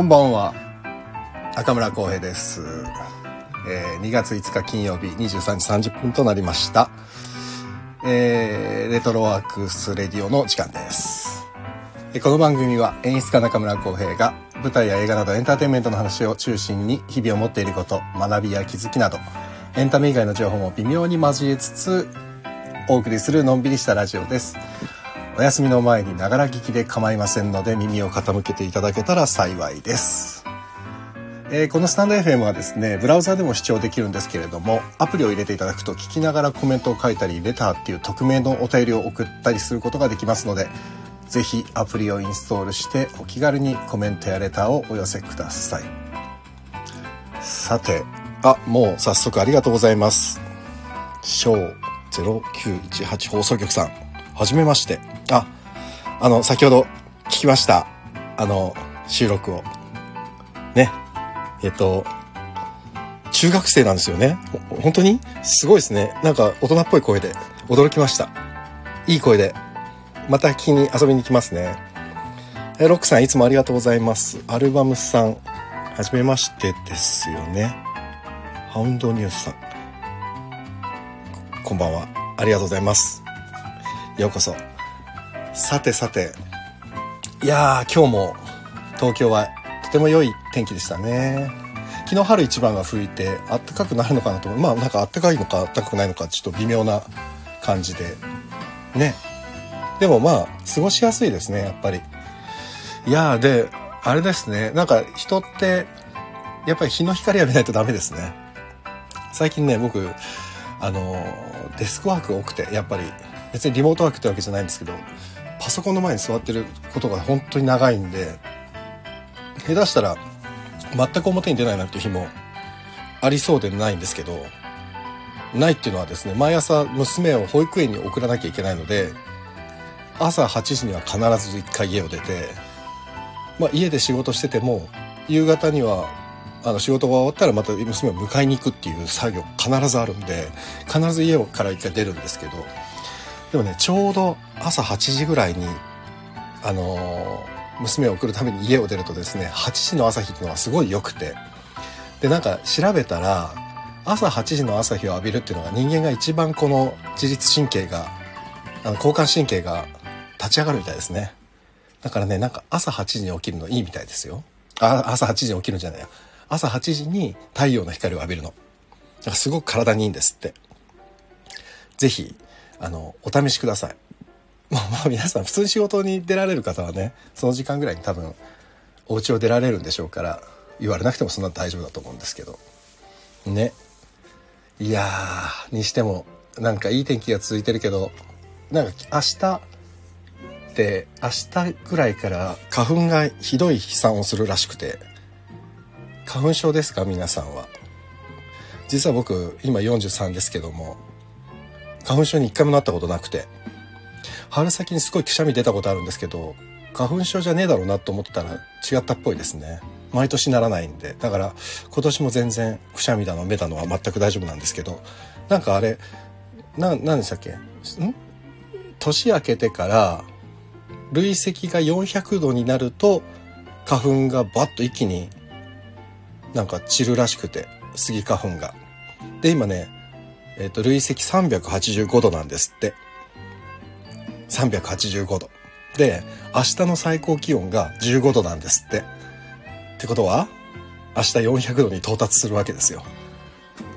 こんばんは。中村浩平です、えー2月5日金曜日23時30分となりました、えーレトロワークスレディオの時間です。この番組は演出家中村浩平が舞台や映画などエンターテインメントの話を中心に日々を持っていること学びや気づきなどエンタメ以外の情報も微妙に交えつつお送りするのんびりしたラジオです。お休みの前にながら聞きで構いませんので耳を傾けていただけたら幸いです。えーこのスタンド FM はですね、ブラウザでも視聴できるんですけれども、アプリを入れていただくと聞きながらコメントを書いたり、レターっていう匿名のお便りを送ったりすることができますので、ぜひアプリをインストールしてお気軽にコメントやレターをお寄せください。さて、あ、もう早速ありがとうございます。小0918放送局さん、はじめまして。あ、あの、先ほど聞きました。あの、収録を。ね。えっと、中学生なんですよね。本当に？すごいですね。なんか大人っぽい声で驚きました。いい声で。また聞きに遊びに来ますね。えロックさんいつもありがとうございます。アルバムさん、はじめましてですよね。ハウンドニュースさん。こんばんは。ありがとうございます。ようこそ。さてさて。いやー、今日も東京はとても良い天気でしたね。昨日春一番が吹いて暖かくなるのかなと思う。まあなんか暖かいのか暖かくないのかちょっと微妙な感じで。ね。でもまあ過ごしやすいですね、やっぱり。いやー、で、あれですね。なんか人ってやっぱり日の光浴びないとダメですね。最近ね、僕、あの、デスクワーク多くて、やっぱり、別にリモートワークってわけじゃないんですけど、パソコンの前に座ってることが本当に長いんで、下手したら、全く表に出ないなんて日もありそうでないんですけど、ないっていうのはですね、毎朝娘を保育園に送らなきゃいけないので、朝8時には必ず一回家を出て、まあ家で仕事してても、夕方にはあの仕事が終わったらまた娘を迎えに行くっていう作業必ずあるんで必ず家から一回出るんですけどでもねちょうど朝8時ぐらいにあの娘を送るために家を出るとですね8時の朝日っていうのはすごい良くてでなんか調べたら朝8時の朝日を浴びるっていうのが人間が一番この自律神経があの交感神経が立ち上がるみたいですねだからねなんか朝8時に起きるのいいみたいですよあ朝8時に起きるんじゃないや朝8時に太陽の光を浴びるの。だかすごく体にいいんですって。ぜひ、あの、お試しください。まあまあ皆さん普通に仕事に出られる方はね、その時間ぐらいに多分、お家を出られるんでしょうから、言われなくてもそんな大丈夫だと思うんですけど。ね。いやー、にしても、なんかいい天気が続いてるけど、なんか明日、で明日ぐらいから花粉がひどい飛散をするらしくて花粉症ですか？皆さんは実は僕今43ですけども花粉症に一回もなったことなくて。春先にすごいくしゃみ出たことあるんですけど花粉症じゃねえだろうなと思ってたら違ったっぽいですね。毎年ならないんで。だから今年も全然くしゃみだの目だのは全く大丈夫なんですけど。なんかあれな何でしたっけ？ん？年明けてから累積が400度になると花粉がバッと一気になんか散るらしくて。スギ花粉が。で今ね、えっと累積385度なんですって。385度。で明日の最高気温が15度なんですって。ってことは明日400度に到達するわけですよ。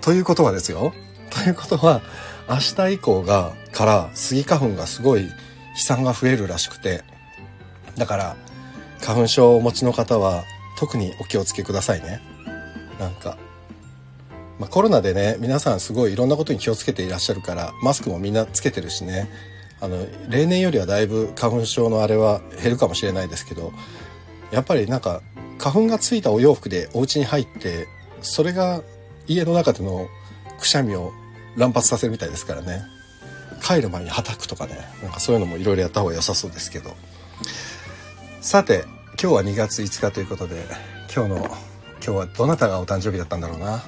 ということはですよ。ということは明日以降がからスギ花粉がすごい飛散が増えるらしくてだから花粉症をお持ちの方は特にお気をつけくださいねなんか、まあ、コロナでね皆さんすごいいろんなことに気をつけていらっしゃるからマスクもみんなつけてるしね。あの例年よりはだいぶ花粉症のあれは減るかもしれないですけどやっぱりなんか花粉がついたお洋服でお家に入ってそれが家の中でのくしゃみを乱発させるみたいですからね。帰る前にはたくとかねなんかそういうのもいろいろやった方が良さそうですけど。さて今日は2月5日ということで今日の今日はどなたがお誕生日だったんだろうな。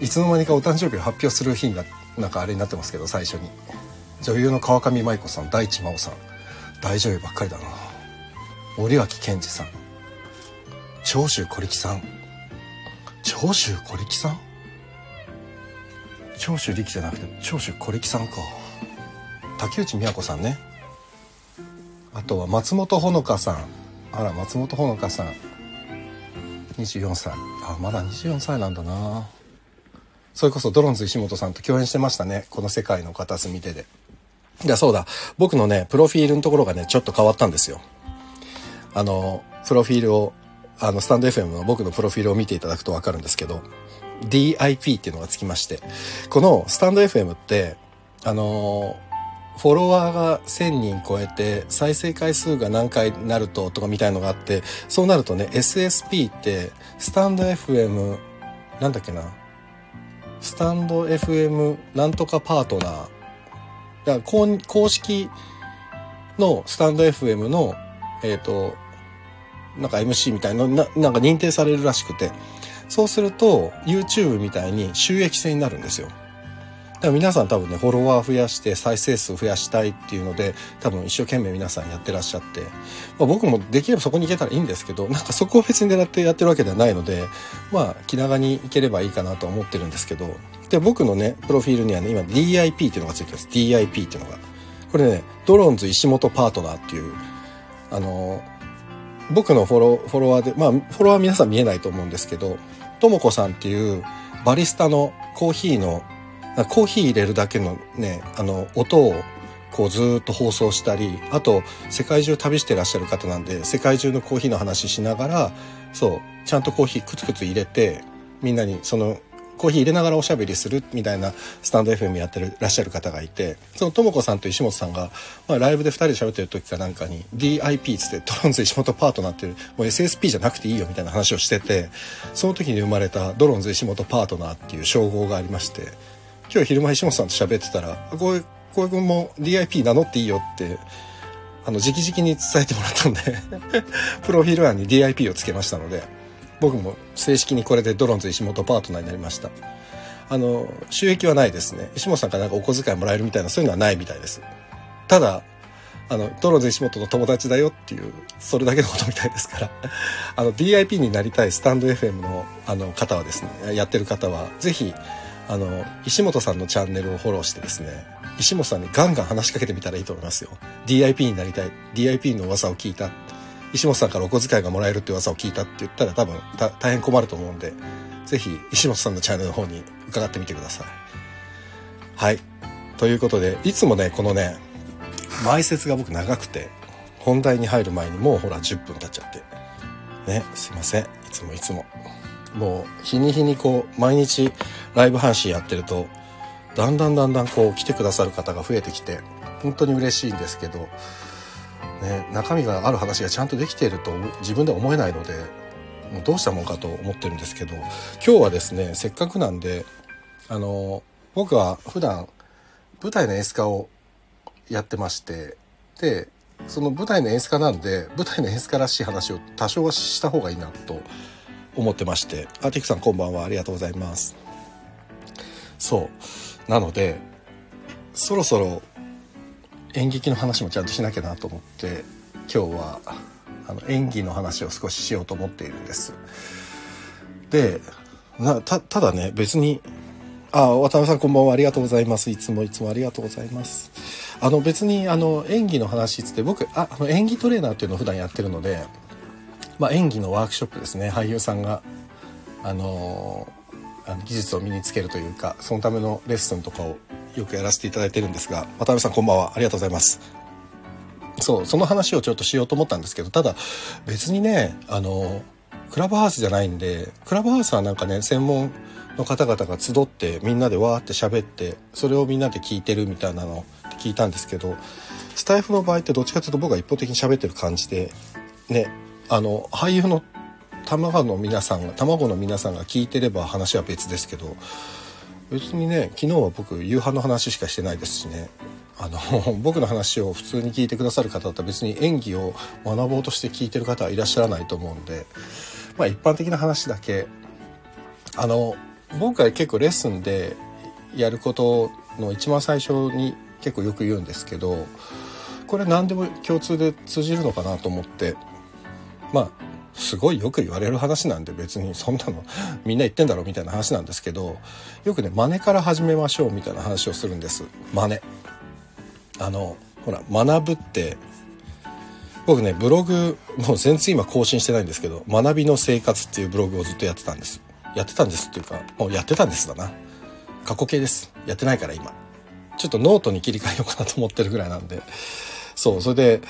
いつの間にかお誕生日を発表する日にななんかあれになってますけど最初に。女優の川上舞子さん大地真央さん。大女優ばっかりだな。森脇健児さん。長州小力さん。長州小力さん？長州力じゃなくて長州小力さんか。竹内美和子さんね。あとは松本穂香さん。あら松本穂香さん。24歳。あまだ24歳なんだな。それこそドロンズ石本さんと共演してましたね。この世界の片隅でで。いやそうだ。僕のねプロフィールのところがねちょっと変わったんですよ。あのプロフィールをあのスタンド FM の僕のプロフィールを見ていただくと分かるんですけど DIP っていうのがつきましてこのスタンド FM ってあのフォロワーが1000人超えて再生回数が何回になるととかみたいのがあってそうなるとね SSP ってスタンド FM なんだっけなスタンド FM なんとかパートナー。だ公公式のスタンド FM のえっ、となんか MC みたいなななんか認定されるらしくて。そうすると YouTube みたいに収益性になるんですよ。だから皆さん多分ね、フォロワー増やして再生数増やしたいっていうので、多分一生懸命皆さんやってらっしゃって、まあ、僕もできればそこに行けたらいいんですけど、なんかそこを別に狙ってやってるわけではないので、まあ気長に行ければいいかなと思ってるんですけど、で、僕のね、プロフィールにはね、今 DIP っていうのがついてます。DIP っていうのが。これね、ドローンズ石本パートナーっていう、あの、僕のフォロフォロワーで、まあ、フォロワー皆さん見えないと思うんですけど、ともこさんっていうバリスタのコーヒーのコーヒー入れるだけのね、あの、音をこうずっと放送したり、あと世界中旅してらっしゃる方なんで、世界中のコーヒーの話しながら、そう、ちゃんとコーヒーくつくつ入れて、みんなにそのコーヒー入れながらおしゃべりするみたいなスタンド FM やってるらっしゃる方がいて、そのともこさんと石本さんが、まあ、ライブで2人で喋ってる時かなんかに DIP つってトロンズ石本パートナーっていう、もう SSP じゃなくていいよみたいな話をしてて、その時に生まれたドロンズ石本パートナーっていう称号がありまして、今日昼間石本さんと喋ってたら、こう、こう君も DIP 名乗っていいよって、あの、直々に伝えてもらったんで プロフィール欄に DIP をつけましたので、僕も正式にこれでドロンズ石本パートナーになりました。あの、収益はないですね。石本さんからなんかお小遣いもらえるみたいな、そういうのはないみたいです。ただ、あの、ドロンズ石本の友達だよっていう、それだけのことみたいですから、あの、DIP になりたいスタンド FM の、あの、方はですね、やってる方は、ぜひ、あの、石本さんのチャンネルをフォローしてですね、石本さんにガンガン話しかけてみたらいいと思いますよ。DIP になりたい。DIP の噂を聞いた。石本さんからお小遣いがもらえるって噂を聞いたって言ったら多分大変困ると思うんで、ぜひ石本さんのチャンネルの方に伺ってみてください。はい。ということで、いつもね、このね、前説が僕長くて、本題に入る前にもうほら10分経っちゃって。ね、すいません。いつもいつも。もう日に日にこう毎日ライブ配信やってるとだんだんだんだんこう来てくださる方が増えてきて本当に嬉しいんですけど、ね、中身がある話がちゃんとできていると自分では思えないのでもうどうしたもんかと思ってるんですけど今日はですねせっかくなんであの僕は普段舞台の演出家をやってましてでその舞台の演出家なんで舞台の演出家らしい話を多少はした方がいいなと思ってまして、あ、ティクさんこんばんは。ありがとうございます。そう。なので、そろそろ演劇の話もちゃんとしなきゃなと思って、今日はあの演技の話を少ししようと思っているんです。で、なたただね、別に、あ、渡辺さんこんばんは。ありがとうございます。いつもいつもありがとうございます。あの別にあの演技の話っつって僕ああの演技トレーナーっていうのを普段やってるのでまあ、演技のワークショップですね。俳優さんが、あのー、技術を身につけるというかそのためのレッスンとかをよくやらせていただいてるんですが渡辺さんこんばんは。ありがとうございます。そうその話をちょっとしようと思ったんですけどただ別にねあのクラブハウスじゃないんでクラブハウスはなんかね専門の方々が集ってみんなでわーって喋ってそれをみんなで聞いてるみたいなのって聞いたんですけどスタイフの場合ってどっちかというと僕が一方的に喋ってる感じでねあの俳優の卵の皆さんが卵の皆さんが聞いてれば話は別ですけど別にね昨日は僕夕飯の話しかしてないですしね。あの 僕の話を普通に聞いてくださる方だったら別に演技を学ぼうとして聞いてる方はいらっしゃらないと思うんで。まあ一般的な話だけ。あの僕は結構レッスンでやることの一番最初に結構よく言うんですけどこれ何でも共通で通じるのかなと思って。まあすごいよく言われる話なんで別にそんなの みんな言ってんだろみたいな話なんですけどよくね真似から始めましょうみたいな話をするんです。真似。あのほら学ぶって僕ねブログもう全然今更新してないんですけど学びの生活っていうブログをずっとやってたんです。やってたんですっていうかもうやってたんですだな。過去形です。やってないから今。ちょっとノートに切り替えようかなと思ってるぐらいなんで。そうそれで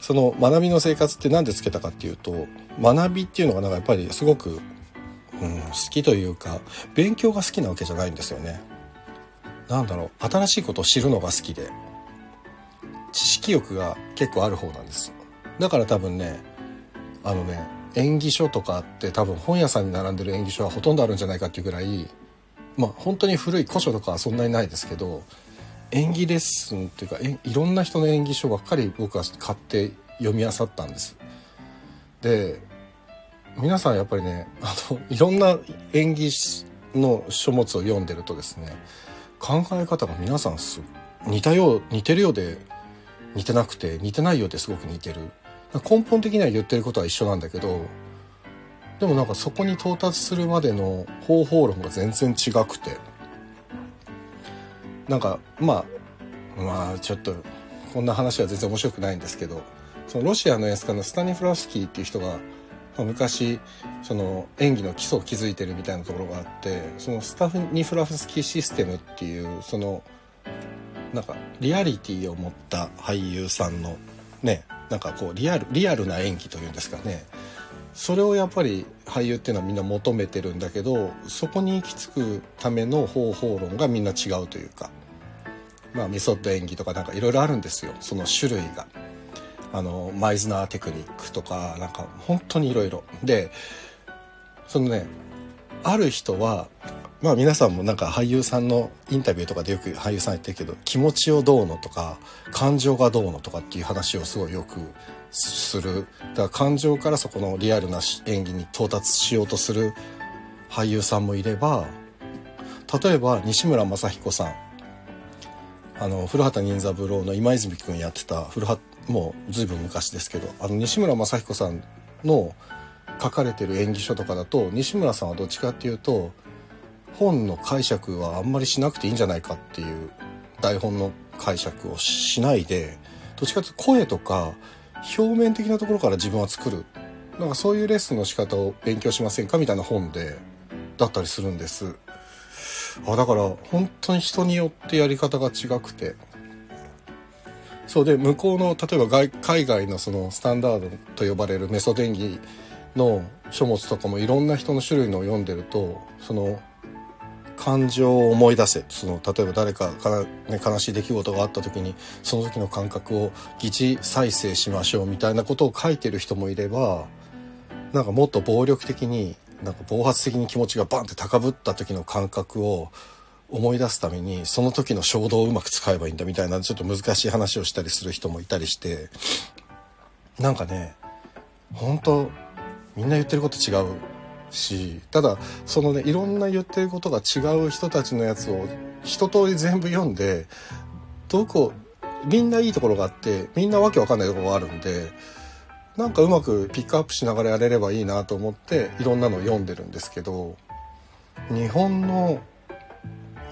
その学びの生活って何でつけたかっていうと学びっていうのがなんかやっぱりすごく、うん、好きというか勉強が好きなわけじゃないんですよね。なんだろう新しいことを知るのが好きで知識欲が結構ある方なんです。だから多分ねあのね演技書とかって多分本屋さんに並んでる演技書はほとんどあるんじゃないかっていうぐらいまあ本当に古い古書とかはそんなにないですけど演技レッスンっていうかいろんな人の演技書ばっかり僕は買って読み漁ったんです。で皆さんやっぱりねあのいろんな演技の書物を読んでるとですね考え方が皆さん似たよう似てるようで似てなくて似てないようですごく似てる。根本的には言ってることは一緒なんだけどでもなんかそこに到達するまでの方法論が全然違くて。なんかまあまあちょっとこんな話は全然面白くないんですけどそのロシアの演出家のスタニフラスキーっていう人が昔その演技の基礎を築いてるみたいなところがあってそのスタニフラフスキーシステムっていうそのなんかリアリティを持った俳優さんのねなんかこうリアルリアルな演技というんですかね。それをやっぱり俳優っていうのはみんな求めてるんだけどそこに行き着くための方法論がみんな違うというかまあメソッド演技とかなんかいろいろあるんですよその種類が。あのマイズナーテクニックとかなんか本当にいろいろ。でそのねある人はまあ皆さんもなんか俳優さんのインタビューとかでよく俳優さん言ってるけど気持ちをどうのとか感情がどうのとかっていう話をすごいよくする。だから感情からそこのリアルな演技に到達しようとする俳優さんもいれば例えば西村雅彦さん。あの古畑任三郎の今泉君やってた古畑もう随分昔ですけどあの西村雅彦さんの書かれてる演技書とかだと西村さんはどっちかっていうと本の解釈はあんまりしなくていいんじゃないかっていう台本の解釈をしないでどっちかというと声とか表面的なところから自分は作る。なんかそういうレッスンの仕方を勉強しませんかみたいな本でだったりするんです。あだから本当に人によってやり方が違くて。そうで向こうの例えば外海外のそのスタンダードと呼ばれるメソ電儀の書物とかもいろんな人の種類のを読んでるとその感情を思い出せ。その例えば誰かから、ね、悲しい出来事があった時にその時の感覚を疑似再生しましょうみたいなことを書いてる人もいればなんかもっと暴力的になんか暴発的に気持ちがバンって高ぶった時の感覚を思い出すためにその時の衝動をうまく使えばいいんだみたいなちょっと難しい話をしたりする人もいたりしてなんかね本当みんな言ってること違う。しただそのねいろんな言ってることが違う人たちのやつを一通り全部読んでどこみんないいところがあってみんなわけわかんないところがあるんでなんかうまくピックアップしながらやれればいいなと思っていろんなのを読んでるんですけど日本の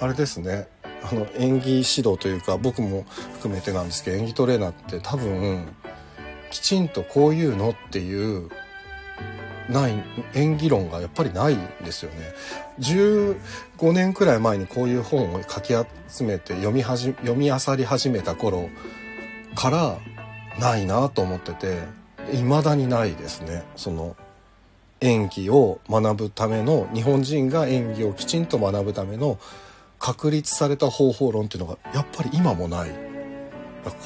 あれですねあの演技指導というか僕も含めてなんですけど演技トレーナーって多分きちんとこういうのっていうない演技論がやっぱりないんですよね。15年くらい前にこういう本を書き集めて読みはじ読み漁り始めた頃からないなと思ってて未だにないですね。その演技を学ぶための日本人が演技をきちんと学ぶための確立された方法論っていうのがやっぱり今もない。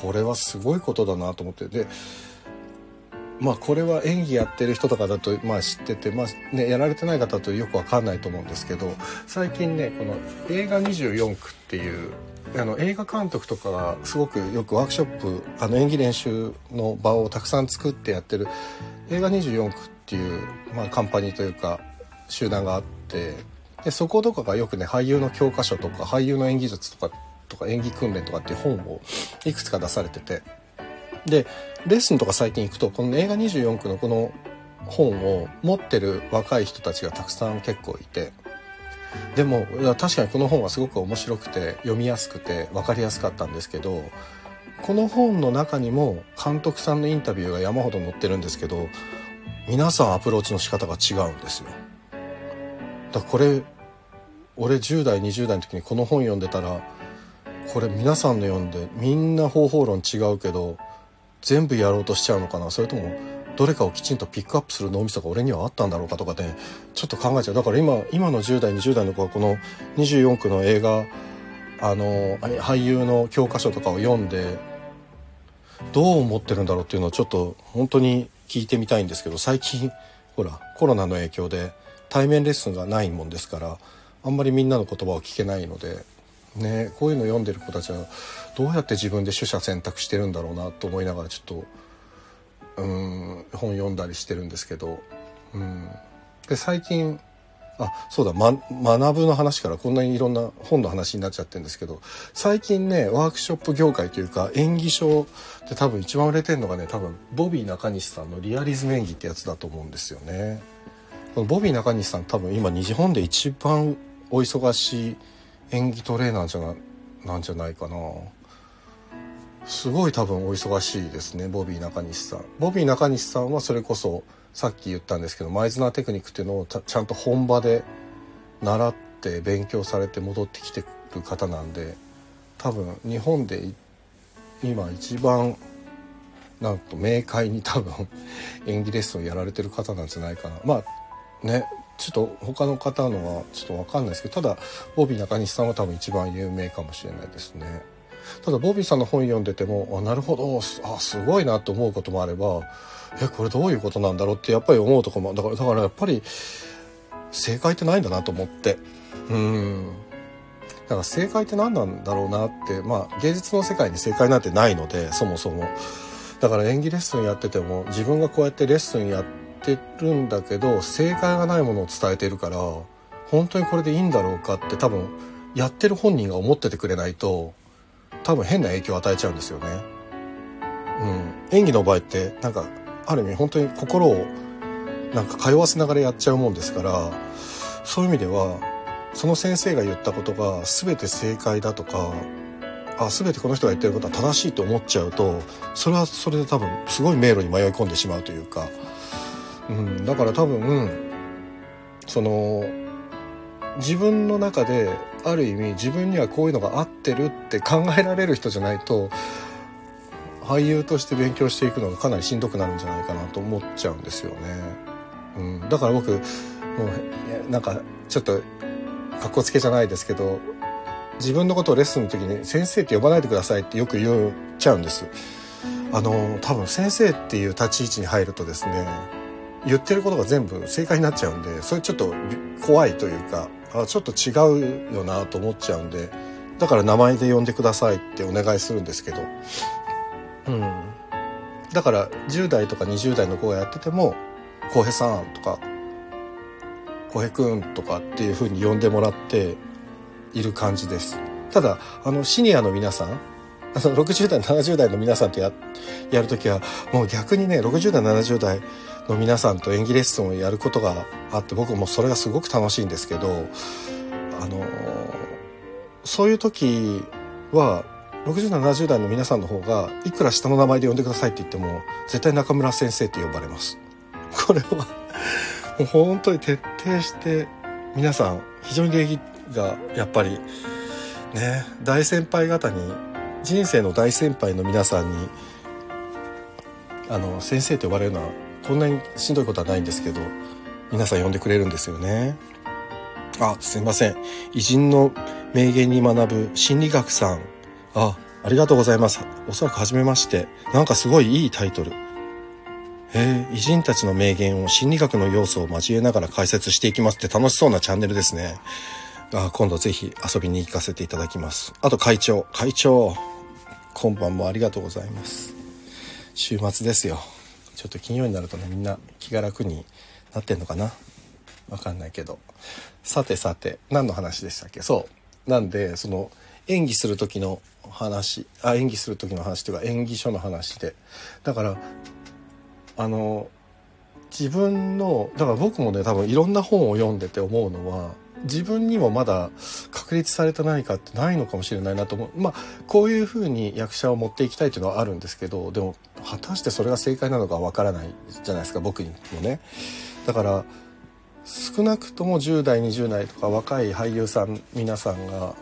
これはすごいことだなと思って。でまあこれは演技やってる人とかだとまあ知ってて、まあね、やられてない方とよくわかんないと思うんですけど最近ねこの映画24区っていうあの映画監督とかがすごくよくワークショップあの演技練習の場をたくさん作ってやってる映画24区っていう、まあ、カンパニーというか集団があってでそことかがよくね俳優の教科書とか俳優の演技術とかとか演技訓練とかっていう本をいくつか出されててでレッスンとか最近行くとこの映画24区のこの本を持ってる若い人たちがたくさん結構いてでも確かにこの本はすごく面白くて読みやすくて分かりやすかったんですけどこの本の中にも監督さんのインタビューが山ほど載ってるんですけど皆さんアプローチの仕方が違うんですよ。だこれ俺10代20代の時にこの本読んでたらこれ皆さんの読んでみんな方法論違うけど全部やろうとしちゃうのかな？それともどれかをきちんとピックアップする脳みそが俺にはあったんだろうかとかねちょっと考えちゃう。だから今今の10代20代の子はこの24区の映画あの俳優の教科書とかを読んでどう思ってるんだろうっていうのをちょっと本当に聞いてみたいんですけど最近ほらコロナの影響で対面レッスンがないもんですからあんまりみんなの言葉を聞けないので、ね、こういうの読んでる子たちはどうやって自分で取捨選択してるんだろうなと思いながらちょっとうん本読んだりしてるんですけど、うん、で最近あそうだ、ま、学ぶの話からこんなにいろんな本の話になっちゃってるんですけど最近ねワークショップ業界というか演技書で多分一番売れてるのがね多分ボビー中西さんのリアリズム演技ってやつだと思うんですよね。このボビー中西さん多分今日本で一番お忙しい演技トレーナーじゃななんじゃないかな。すごい多分お忙しいですねボビー中西さん。ボビー中西さんはそれこそさっき言ったんですけどマイズナーテクニックっていうのをちゃんと本場で習って勉強されて戻ってきてる方なんで多分日本で今一番なんと明快に多分演技レッスンをやられてる方なんじゃないかなまあねちょっと他の方のはちょっと分かんないですけどただボビー中西さんは多分一番有名かもしれないですね。ただボビーさんの本読んでてもあなるほどあすごいなと思うこともあればえこれどういうことなんだろうってやっぱり思うとこもだからだからやっぱり正解ってないんだなと思って。うん。だから正解って何なんだろうなってまあ芸術の世界に正解なんてないのでそもそも。だから演技レッスンやってても自分がこうやってレッスンやっててるんだけど正解がないものを伝えてるから本当にこれでいいんだろうかって多分やってる本人が思っててくれないと多分変な影響を与えちゃうんですよね。うん、演技の場合ってなんかある意味本当に心をなんか通わせながらやっちゃうもんですからそういう意味ではその先生が言ったことが全て正解だとかあ全てこの人が言ってることは正しいと思っちゃうとそれはそれで多分すごい迷路に迷い込んでしまうというか、うん、だから多分その自分の中である意味自分にはこういうのが合ってるって考えられる人じゃないと俳優として勉強していくのがかなりしんどくなるんじゃないかなと思っちゃうんですよね。うん、だから僕もうなんかちょっとかっこつけじゃないですけど自分のことをレッスンの時に「先生って呼ばないでください」ってよく言っちゃうんです。あの多分先生っていう立ち位置に入るとですね言ってることが全部正解になっちゃうんでそれちょっと怖いというかあちょっと違うよなと思っちゃうんでだから名前で呼んでくださいってお願いするんですけど。うん。だから10代とか20代の子がやってても「浩平さん」とか「浩平くん」とかっていうふうに呼んでもらっている感じです。ただあのシニアの皆さんあの60代70代の皆さんとややるときはもう逆にね60代70代の皆さんと演技レッスンをやることがあって僕もそれがすごく楽しいんですけどあのそういう時は6070代の皆さんの方がいくら下の名前で呼んでくださいって言っても絶対中村先生って呼ばれます。これはもう本当に徹底して皆さん非常に礼儀がやっぱりね大先輩方に人生の大先輩の皆さんにあの先生って呼ばれるのはこんなにしんどいことはないんですけど皆さん呼んでくれるんですよねあすいません偉人の名言に学ぶ心理学さんあ、ありがとうございます。おそらく初めまして。なんかすごいいいタイトル。え偉人たちの名言を心理学の要素を交えながら解説していきますって楽しそうなチャンネルですね。あ今度ぜひ遊びに行かせていただきます。あと会長、会長、今晩もありがとうございます。週末ですよ。ちょっと金曜になるとね、みんな気が楽になってんのかな？わかんないけど。さてさて、何の話でしたっけ？そう。なんで、その、演技する時の話あ演技する時の話というか演技書の話でだからあの自分のだから僕もね多分いろんな本を読んでて思うのは自分にもまだ確立された何かってないのかもしれないなと思う。まあこういうふうに役者を持っていきたいというのはあるんですけどでも果たしてそれが正解なのかわからないじゃないですか僕にもね。だから少なくとも10代20代とか若い俳優さん皆さんが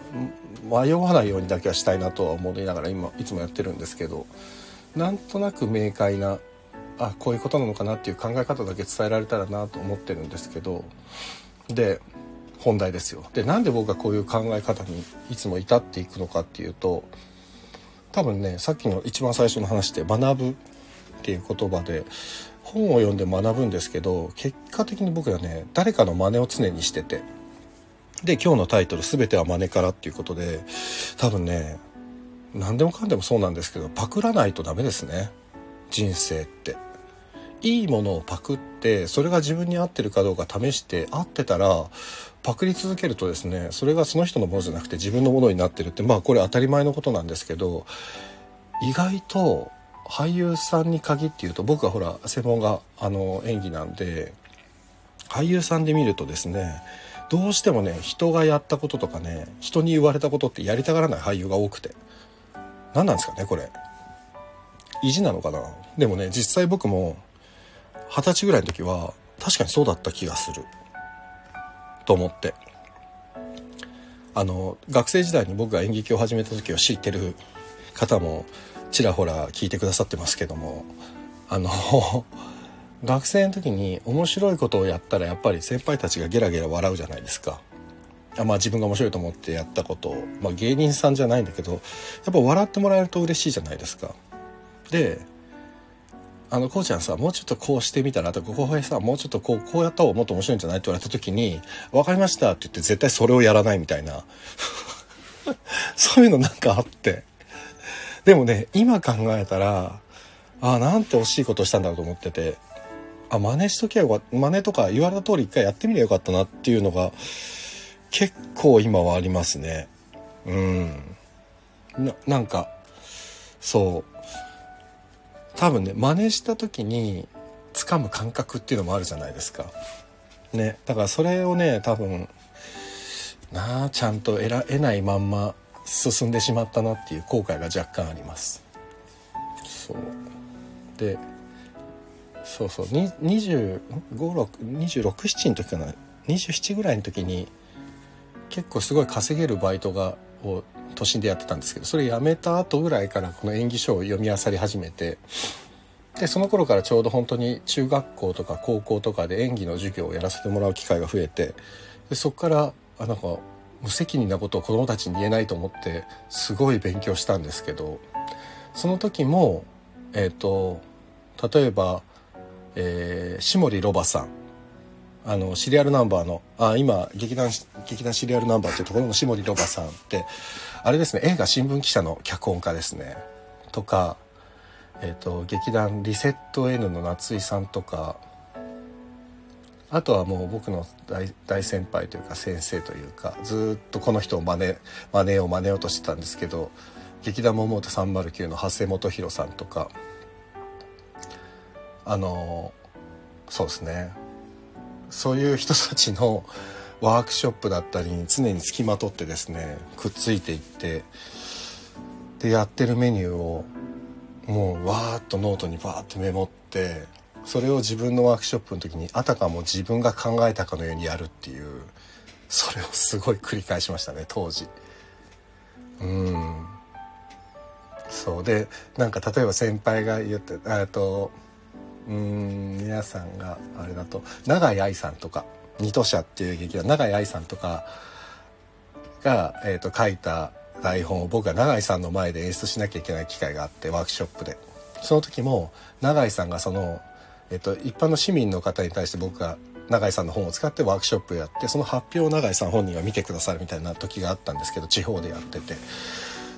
迷わないようにだけはしたいなとは思いながら今いつもやってるんですけどなんとなく明快なあこういうことなのかなっていう考え方だけ伝えられたらなと思ってるんですけどで本題ですよ。でなんで僕がこういう考え方にいつも至っていくのかっていうと多分ねさっきの一番最初の話で「学ぶ」っていう言葉で本を読んで学ぶんですけど結果的に僕はね誰かの真似を常にしててで今日のタイトル「全ては真似から」っていうことで多分ね何でもかんでもそうなんですけどパクらないとダメですね人生って。いいものをパクってそれが自分に合ってるかどうか試して合ってたらパクり続けるとですねそれがその人のものじゃなくて自分のものになってるってまあこれ当たり前のことなんですけど意外と俳優さんに限って言うと僕はほら専門があの演技なんで俳優さんで見るとですねどうしてもね人がやったこととかね人に言われたことってやりたがらない俳優が多くて。何なんですかねこれ。意地なのかな。でもね実際僕も二十歳ぐらいの時は確かにそうだった気がすると思ってあの学生時代に僕が演劇を始めた時を知ってる方もちらほら聞いてくださってますけどもあの 学生の時に面白いことをやったらやっぱり先輩たちがゲラゲラ笑うじゃないですか。あまあ自分が面白いと思ってやったことを、まあ、芸人さんじゃないんだけどやっぱ笑ってもらえると嬉しいじゃないですか。であの、こうちゃんさ、もうちょっとこうしてみたら、あとか、こうさ、もうちょっとこう、こうやった方がもっと面白いんじゃないって言われた時に、わかりましたって言って絶対それをやらないみたいな。そういうのなんかあって。でもね、今考えたら、ああ、なんて惜しいことしたんだろうと思ってて、あ、真似しときゃよかった、真似とか言われた通り一回やってみりゃよかったなっていうのが、結構今はありますね。うん。な、なんか、そう。多分ね真似した時に掴む感覚っていうのもあるじゃないですか。ね、だからそれをね多分なあちゃんと得ないまんま進んでしまったなっていう後悔が若干あります。そうでそうそう252627の時かな27ぐらいの時に結構すごい稼げるバイトがを都心でやってたんですけどそれ辞めた後ぐらいからこの演技書を読み漁り始めてでその頃からちょうど本当に中学校とか高校とかで演技の授業をやらせてもらう機会が増えてでそこからあなんか無責任なことを子どもたちに言えないと思ってすごい勉強したんですけどその時もえっ、ー、と例えば、えー、下森ロバさん。あのシリアルナンバーのあ今劇団劇団シリアルナンバーっていうところの下森ロバさんってあれですね映画新聞記者の脚本家ですね。とか、えーと、劇団リセット N の夏井さんとかあとはもう僕の大大先輩というか先生というかずっとこの人を真似真似を真似ようとしてたんですけど劇団桃唄309の長谷基弘さんとかあのそうですね。そういう人たちのワークショップだったりに常につきまとってですねくっついていってでやってるメニューをもうわーっとノートにバーってメモってそれを自分のワークショップの時にあたかも自分が考えたかのようにやるっていうそれをすごい繰り返しましたね当時。うん。そう。でなんか例えば先輩が言ってえっとうん皆さんがあれだと永井愛さんとか。二都社っていう劇団永井愛さんとかが、えーと、書いた台本を僕が永井さんの前で演出しなきゃいけない機会があってワークショップで。その時も永井さんがその、えーと、一般の市民の方に対して僕が永井さんの本を使ってワークショップをやってその発表を永井さん本人が見てくださるみたいな時があったんですけど地方でやってて。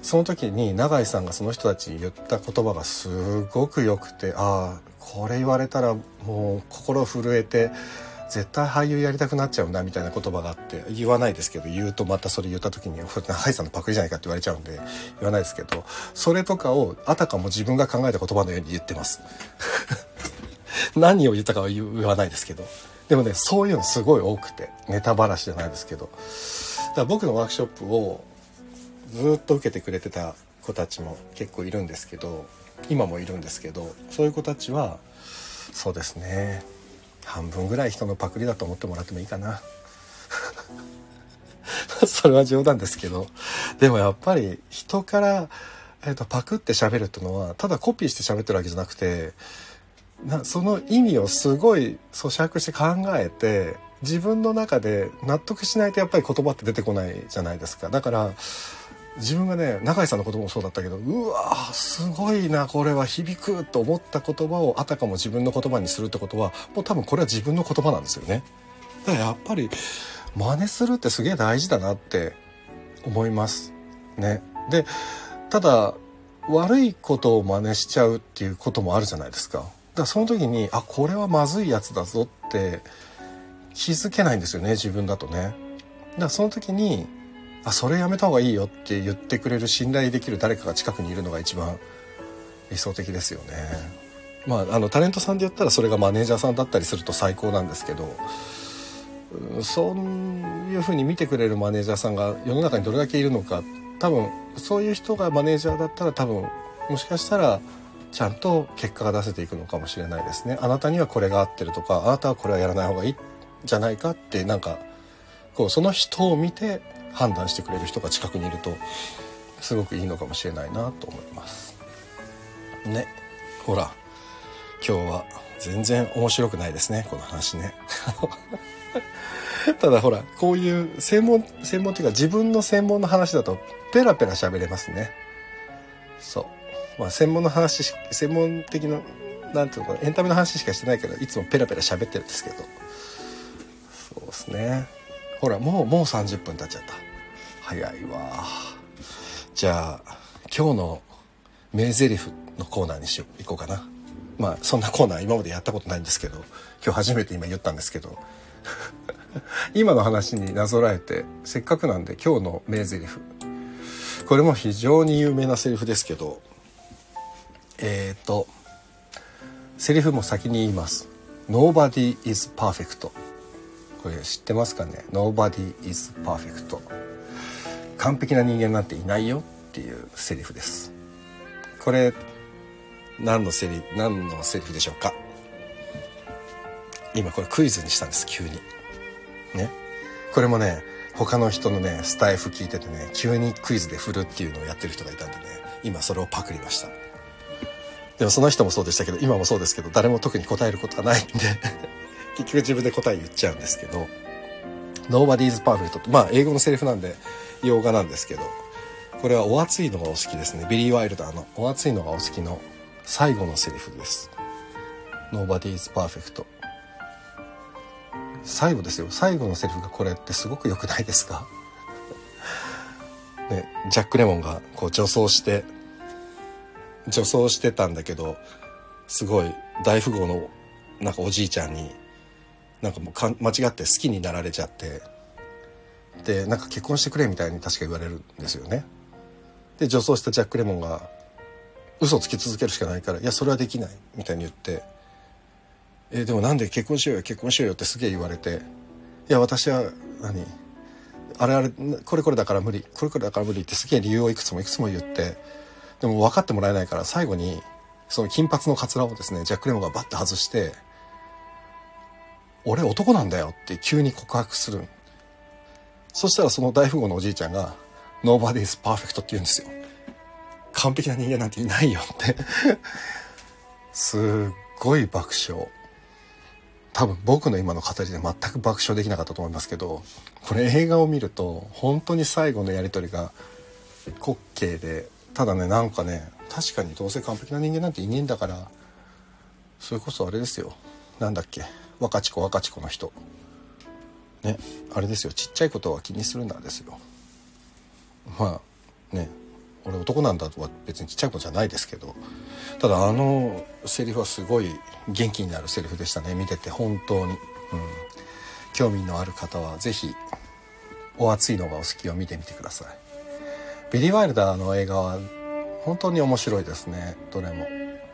その時に永井さんがその人たちに言った言葉がすごく良くてああこれ言われたらもう心震えて絶対俳優やりたくなっちゃうなみたいな言葉があって言わないですけど言うとまたそれ言った時に「永井さんのパクリじゃないか」って言われちゃうんで言わないですけどそれとかをあたかも自分が考えた言葉のように言ってます。何を言ったかは言わないですけど。でもねそういうのすごい多くてネタばらしじゃないですけど。だから僕のワークショップをずっと受けてくれてた子たちも結構いるんですけど今もいるんですけどそういう子たちはそうですね。半分ぐらい人のパクリだと思ってもらってもいいかな。それは冗談ですけど。でもやっぱり人から、えーと、パクって喋るっていうのはただコピーして喋ってるわけじゃなくてなその意味をすごい咀嚼して考えて自分の中で納得しないとやっぱり言葉って出てこないじゃないですか。だから自分がね永井さんの言葉もそうだったけどうわすごいなこれは響くと思った言葉をあたかも自分の言葉にするってことはもう多分これは自分の言葉なんですよね。だからやっぱり真似するってすげえ大事だなって思います。ね。でただ悪いことを真似しちゃうっていうこともあるじゃないですか。だからその時にあこれはまずいやつだぞって気づけないんですよね自分だとね。だからその時にあそれやめた方がいいよって言ってくれる信頼できる誰かが近くにいるのが一番理想的ですよね。まあ、あのタレントさんで言ったらそれがマネージャーさんだったりすると最高なんですけどそういうふうに見てくれるマネージャーさんが世の中にどれだけいるのか多分そういう人がマネージャーだったら多分もしかしたらちゃんと結果が出せていくのかもしれないですね。あなたにはこれが合ってるとかあなたはこれはやらない方がいいじゃないかってなんかこうその人を見て判断してくれる人が近くにいるとすごくいいのかもしれないなと思います。ね。ほら。今日は全然面白くないですね。この話ね。ただほら。こういう専門専門っていうか自分の専門の話だとペラペラ喋れますね。そう。まあ専門の話専門的ななんていうのかな。エンタメの話しかしてないけどいつもペラペラ喋ってるんですけど。そうですね。ほらもうもう30分経っちゃった。早いわ。じゃあ今日の名台詞のコーナーにしよう行こうかな。まあそんなコーナー今までやったことないんですけど今日初めて今言ったんですけど。今の話になぞらえてせっかくなんで今日の名台詞。これも非常に有名なセリフですけどえっ、ー、とセリフも先に言います。Nobody is perfect これ知ってますかね？Nobody is perfect. 完璧な人間なんていないよっていうセリフです。これ何のセリ何のセリフでしょうか？今これクイズにしたんです急に。ね？これもね他の人のねスタイフ聞いててね急にクイズで振るっていうのをやってる人がいたんでね今それをパクりました。でもその人もそうでしたけど今もそうですけど誰も特に答えることがないんで。結局自分で答え言っちゃうんですけど Nobody's perfect ってまあ英語のセリフなんで洋画なんですけどこれはお熱いのがお好きですね。ビリー・ワイルダーのお熱いのがお好きの最後のセリフです。Nobody's perfect 最後ですよ。最後のセリフがこれってすごく良くないですか？ね、ジャック・レモンがこう女装して女装してたんだけどすごい大富豪のなんかおじいちゃんになんかもう間違って好きになられちゃって。でなんか結婚してくれみたいに確か言われるんですよね。で女装したジャック・レモンが嘘つき続けるしかないから「いやそれはできない」みたいに言って「えでもなんで結婚しようよ結婚しようよ」ってすげえ言われて「いや私は何？あれあれこれこれだから無理。これこれだから無理」ってすげえ理由をいくつもいくつも言って。でも分かってもらえないから最後にその金髪のカツラをですねジャック・レモンがバッて外して「俺男なんだよ」って急に告白するそしたらその大富豪のおじいちゃんが「Nobody is perfect」って言うんですよ。完璧な人間なんていないよってすっごい爆笑。多分僕の今の語りで全く爆笑できなかったと思いますけどこれ映画を見ると本当に最後のやり取りが滑稽でただねなんかね確かにどうせ完璧な人間なんていねえんだからそれこそあれですよなんだっけ若智子若智子の人。ねあれですよ。ちっちゃいことは気にするんだですよ。まあね俺男なんだとは別にちっちゃいことじゃないですけど。ただあのセリフはすごい元気になるセリフでしたね。見てて本当に、うん、興味のある方は是非「お熱いのがお好き」を見てみてください。ビリー・ワイルダーの映画は本当に面白いですね。どれも。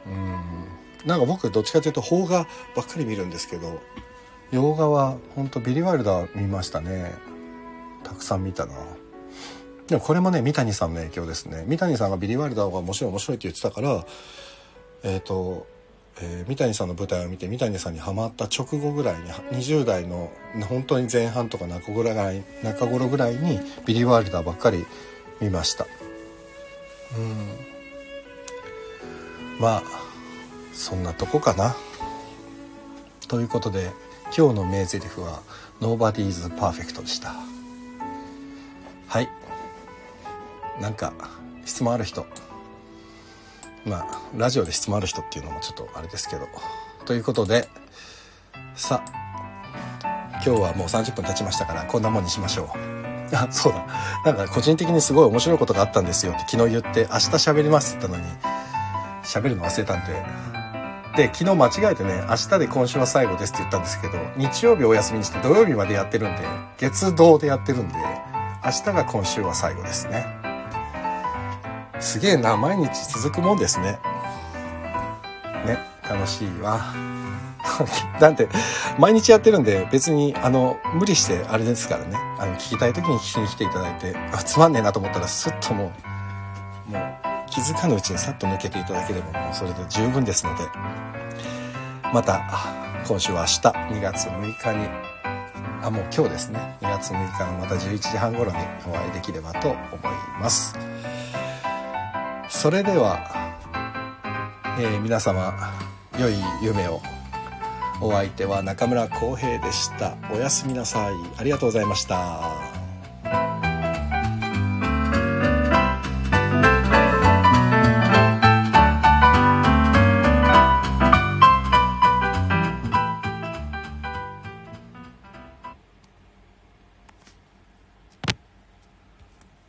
うん。なんか僕どっちかというと邦画ばっかり見るんですけど洋画は本当ビリー・ワイルダー見ましたね。たくさん見たな。でもこれもね三谷さんの影響ですね。三谷さんがビリー・ワイルダーが面白い面白いって言ってたからえっ、ー、と、えー、三谷さんの舞台を見て三谷さんにハマった直後ぐらいに20代の本当に前半とか中頃ぐらい中頃ぐらいにビリー・ワイルダーばっかり見ました。うん。まあそんなとこかな。ということで今日の名台詞は「Nobody's Perfect」でした。はい。なんか質問ある人。まあラジオで質問ある人っていうのもちょっとあれですけど。ということでさあ今日はもう30分経ちましたからこんなもんにしましょう。あそうだ。なんか個人的にすごい面白いことがあったんですよって昨日言って明日喋りますって言ったのに喋るの忘れたんでで昨日間違えてね明日で今週は最後ですって言ったんですけど日曜日お休みにして土曜日までやってるんで月堂でやってるんで明日が今週は最後ですね。すげえな毎日続くもんですね。ね楽しいわ。なんて毎日やってるんで別にあの無理してあれですからね。あの聞きたい時に聞きに来ていただいてあつまんねえなと思ったらスッともうもう気づかぬうちにさっと抜けていただければもうそれで十分ですので。また今週は明日2月6日にあもう今日ですね。2月6日のまた11時半頃にお会いできればと思います。それでは、えー、皆様良い夢をお相手は中村浩平でした。おやすみなさい。ありがとうございました。